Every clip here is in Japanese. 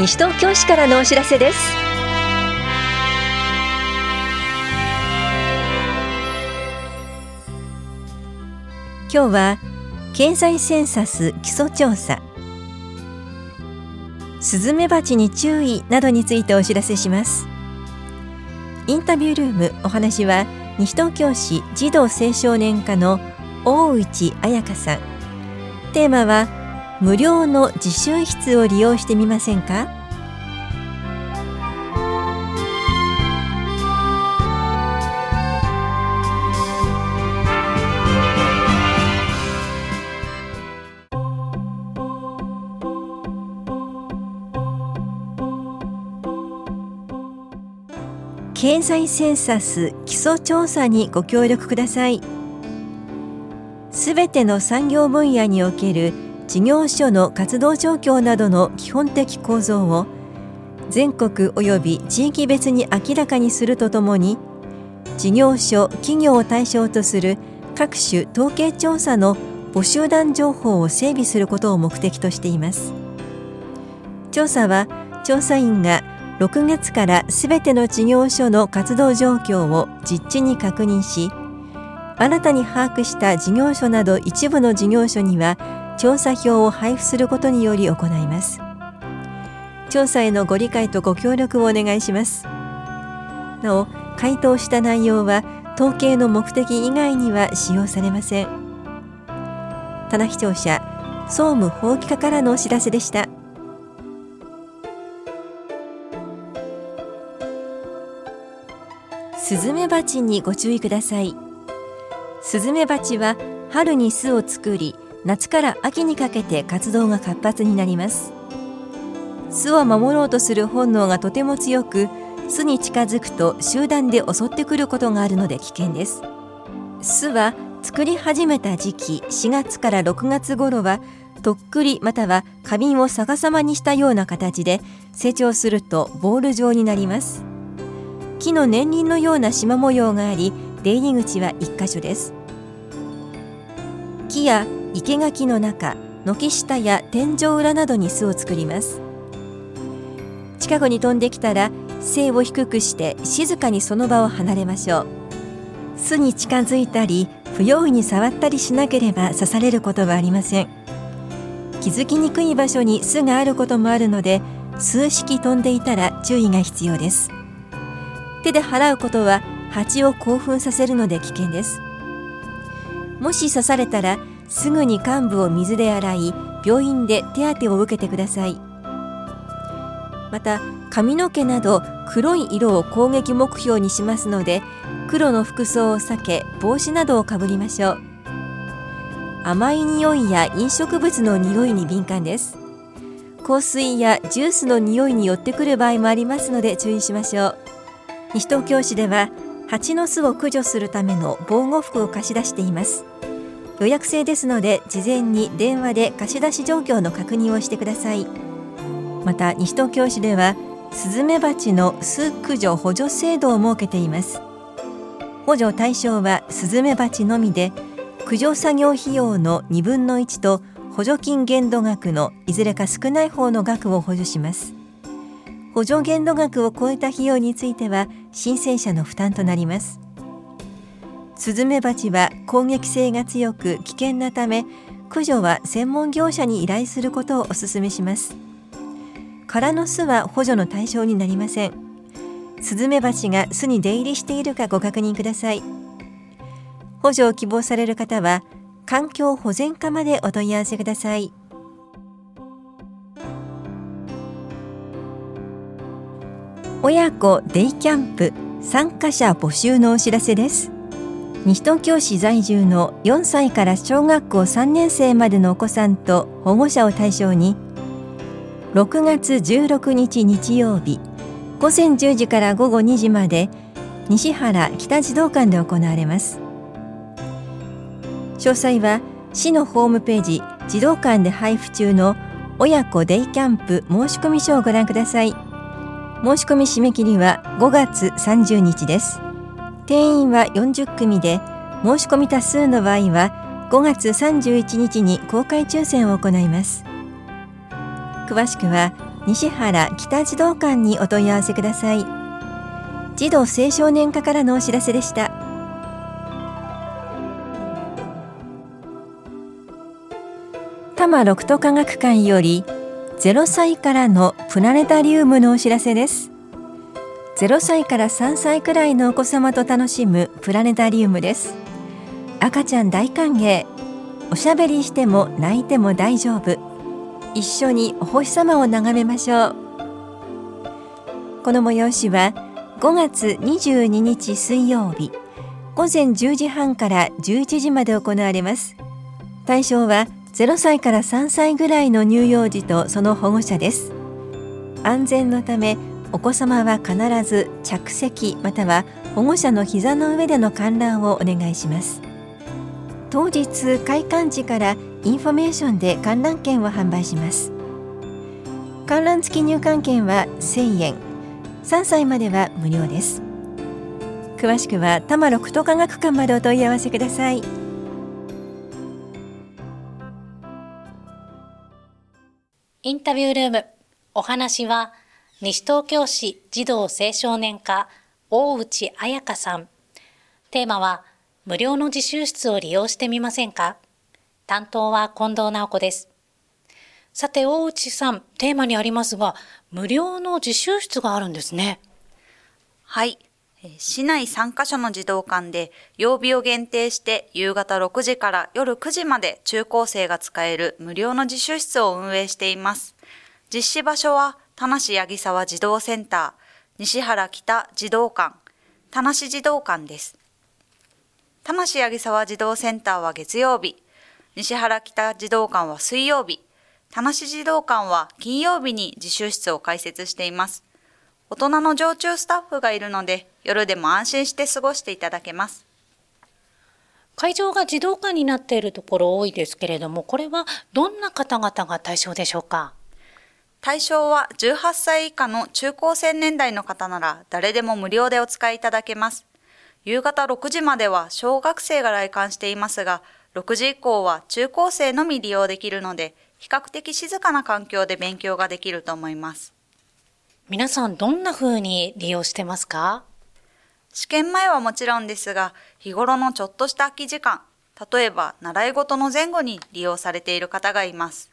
西東京市からのお知らせです。今日は経済センサス基礎調査。スズメバチに注意などについてお知らせします。インタビュールームお話は西東京市児童青少年課の大内彩香さん。テーマは無料の自習室を利用してみませんか？経済センサス基礎調査にご協力ください。すべての産業分野における事業所の活動状況などの基本的構造を全国及び地域別に明らかにするとともに事業所企業を対象とする各種統計調査の募集団情報を整備することを目的としています。調査は調査員が6月からすべての事業所の活動状況を実地に確認し新たに把握した事業所など一部の事業所には調査票を配布することにより行います。調査へのご理解とご協力をお願いします。なお回答した内容は統計の目的以外には使用されません。棚視聴者総務法規課からのお知らせでした。スズメバチにご注意ください。スズメバチは春に巣を作り夏から秋にかけて活動が活発になります。巣を守ろうとする本能がとても強く巣に近づくと集団で襲ってくることがあるので危険です。巣は作り始めた時期4月から6月頃はとっくりまたは花瓶を逆さまにしたような形で成長するとボール状になります。木の年輪のような縞模様があり出入り口は1箇所です。木や生垣の中軒下や天井裏などに巣を作ります。近くに飛んできたら背を低くして静かにその場を離れましょう。巣に近づいたり不用意に触ったりしなければ刺されることはありません。気づきにくい場所に巣があることもあるので数式飛んでいたら注意が必要です。手で払うことは蜂を興奮させるので危険です。もし刺されたらすぐに患部を水で洗い病院で手当てを受けてください。また髪の毛など黒い色を攻撃目標にしますので黒の服装を避け帽子などをかぶりましょう。甘い匂いや飲食物の匂いに敏感です。香水やジュースの匂いに寄ってくる場合もありますので注意しましょう。西東京市では蜂の巣を駆除するための防護服を貸し出しています。予約制ですので事前に電話で貸し出し状況の確認をしてください。また西東京市ではスズメバチの巣駆除補助制度を設けています。補助対象はスズメバチのみで駆除作業費用の2分の1と補助金限度額のいずれか少ない方の額を補助します。補助限度額を超えた費用については申請者の負担となります。スズメバチは攻撃性が強く危険なため駆除は専門業者に依頼することをお勧めします。空の巣は補助の対象になりません。スズメバチが巣に出入りしているかご確認ください。補助を希望される方は環境保全課までお問い合わせください。親子デイキャンプ参加者募集のお知らせです。西東京市在住の4歳から小学校3年生までのお子さんと保護者を対象に6月16日日曜日午前10時から午後2時まで西原北児童館で行われます。詳細は市のホームページ児童館で配布中の親子デイキャンプ申し込み書をご覧ください。申し込み締め切りは5月30日です。定員は40組で申し込み多数の場合は5月31日に公開抽選を行います。詳しくは西原北児童館にお問い合わせください。児童青少年課からのお知らせでした。多摩六都科学館より0歳からのプラネタリウムのお知らせです。0歳から3歳くらいのお子様と楽しむプラネタリウムです。赤ちゃん大歓迎。おしゃべりしても泣いても大丈夫。一緒にお星様を眺めましょう。この催しは5月22日水曜日。午前10時半から11時まで行われます。対象は0歳から3歳ぐらいの乳幼児とその保護者です。安全のためお子様は必ず着席または保護者の膝の上での観覧をお願いします。当日開館時からインフォメーションで観覧券を販売します。観覧付き入館券は1000円。3歳までは無料です。詳しくは多摩六都科学館までお問い合わせください。インタビュールームお話は西東京市児童青少年課大内彩香さんテーマは無料の自習室を利用してみませんか？担当は近藤直子です。さて、大内さん、テーマにありますが、無料の自習室があるんですね。はい。市内3カ所の児童館で曜日を限定して夕方6時から夜9時まで中高生が使える無料の自習室を運営しています。実施場所は田無八木沢児童センター、西原北児童館、田無児童館です。田無八木沢児童センターは月曜日、西原北児童館は水曜日、田無児童館は金曜日に自習室を開設しています。大人の常駐スタッフがいるので、夜でも安心して過ごしていただけます。会場が児童館になっているところ多いですけれども、これはどんな方々が対象でしょうか？対象は18歳以下の中高生年代の方なら誰でも無料でお使いいただけます。夕方6時までは小学生が来館していますが、6時以降は中高生のみ利用できるので、比較的静かな環境で勉強ができると思います。皆さんどんな風に利用してますか？試験前はもちろんですが、日頃のちょっとした空き時間、例えば習い事の前後に利用されている方がいます。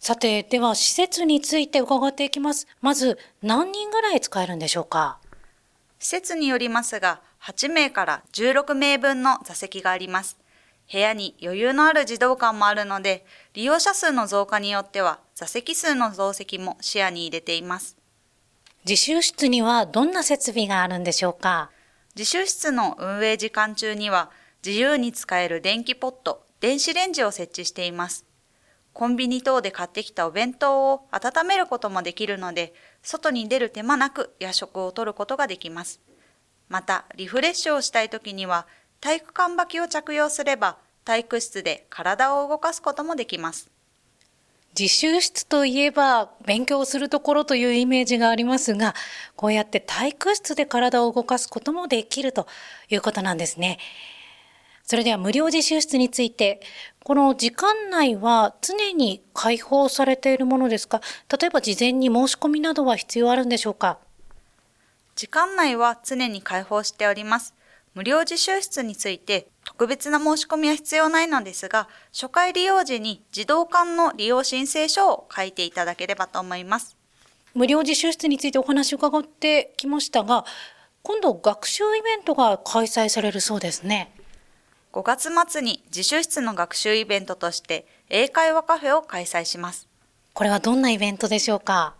さて、では施設について伺っていきます。まず、何人ぐらい使えるんでしょうか？施設によりますが、8名から16名分の座席があります。部屋に余裕のある児童館もあるので、利用者数の増加によっては座席数の増席も視野に入れています。自習室にはどんな設備があるんでしょうか？自習室の運営時間中には自由に使える電気ポット、電子レンジを設置しています。コンビニ等で買ってきたお弁当を温めることもできるので、外に出る手間なく夜食をとることができます。また、リフレッシュをしたい時には、体育館履きを着用すれば、体育室で体を動かすこともできます。自習室といえば勉強するところというイメージがありますが、こうやって体育室で体を動かすこともできるということなんですね。それでは無料自習室について、この時間内は常に開放されているものですか？例えば事前に申し込みなどは必要あるんでしょうか？時間内は常に開放しております。無料自習室について特別な申し込みは必要ないのですが、初回利用時に児童館の利用申請書を書いていただければと思います。無料自習室についてお話を伺ってきましたが、今度学習イベントが開催されるそうですね。5月末に自習室の学習イベントとして英会話カフェを開催します。これはどんなイベントでしょうか？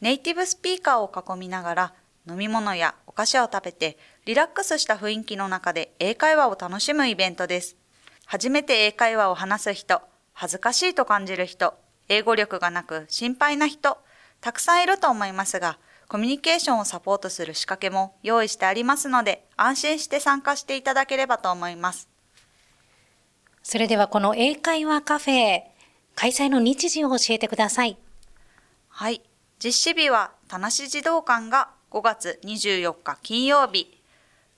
ネイティブスピーカーを囲みながら飲み物やお菓子を食べてリラックスした雰囲気の中で英会話を楽しむイベントです。初めて英会話を話す人、恥ずかしいと感じる人、英語力がなく心配な人、たくさんいると思いますが、コミュニケーションをサポートする仕掛けも用意してありますので、安心して参加していただければと思います。それではこの英会話カフェ、開催の日時を教えてください。はい。実施日は、田無児童館が5月24日金曜日、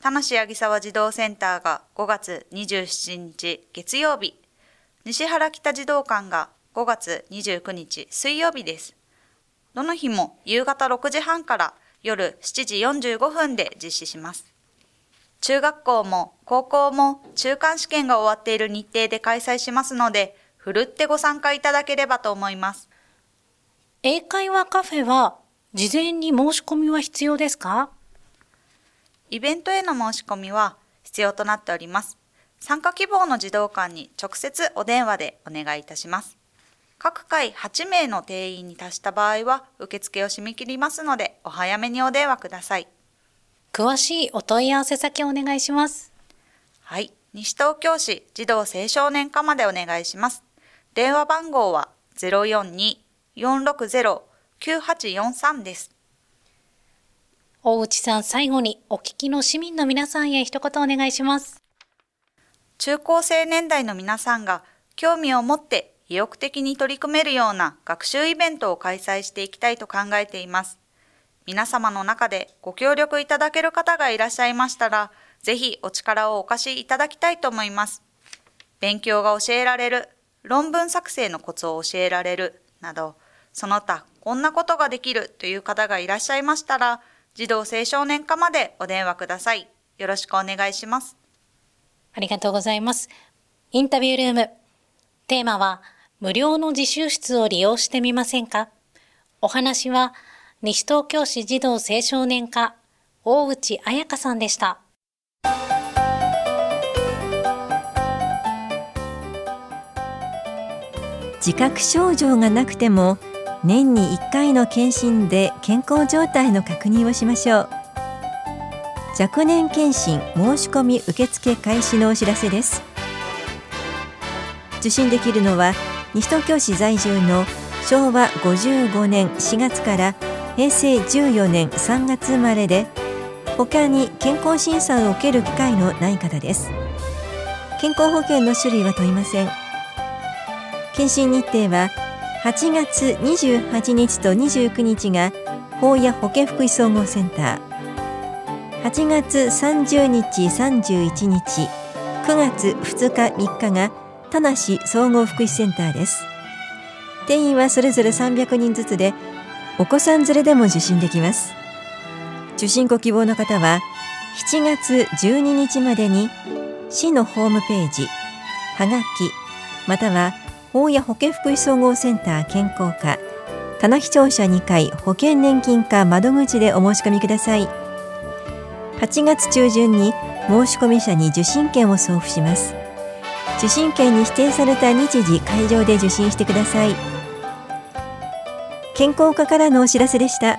田無八木沢児童センターが5月27日月曜日、西原北児童館が5 5月29日水曜日です。どの日も夕方6時半から夜7時45分で実施します。中学校も高校も中間試験が終わっている日程で開催しますので、ふるってご参加いただければと思います。英会話カフェは事前に申し込みは必要ですか？イベントへの申し込みは必要となっております。参加希望の児童館に直接お電話でお願いいたします。各回8名の定員に達した場合は受付を締め切りますのでお早めにお電話ください。詳しいお問い合わせ先をお願いします。はい。西東京市児童青少年課までお願いします。電話番号は042-460-9843です。大内さん、最後にお聞きの市民の皆さんへ一言お願いします。中高生年代の皆さんが興味を持って意欲的に取り組めるような学習イベントを開催していきたいと考えています。皆様の中でご協力いただける方がいらっしゃいましたら、ぜひお力をお貸しいただきたいと思います。勉強が教えられる、論文作成のコツを教えられる、など、その他こんなことができるという方がいらっしゃいましたら、児童青少年課までお電話ください。よろしくお願いします。ありがとうございます。インタビュールーム。テーマは、無料の自習室を利用してみませんか？お話は、西東京市児童青少年課、大内彩香さんでした。自覚症状がなくても年に1回の検診で健康状態の確認をしましょう。若年検診申し込み受付開始のお知らせです。受診できるのは西東京市在住の昭和55年4月から平成14年3月生まれで他に健康審査を受ける機会のない方です。健康保険の種類は問いません。検診日程は8月28日と29日が法や保健福祉総合センター。8月30日31日9月2日3日が田無総合福祉センターです。定員はそれぞれ300人ずつでお子さん連れでも受診できます。受診ご希望の方は7月12日までに市のホームページはがきまたは法や保健福祉総合センター健康課棚視聴者2階保険年金課窓口でお申し込みください。8月中旬に申し込み者に受診券を送付します。受診券に指定された日時会場で受診してください。健康課からのお知らせでした。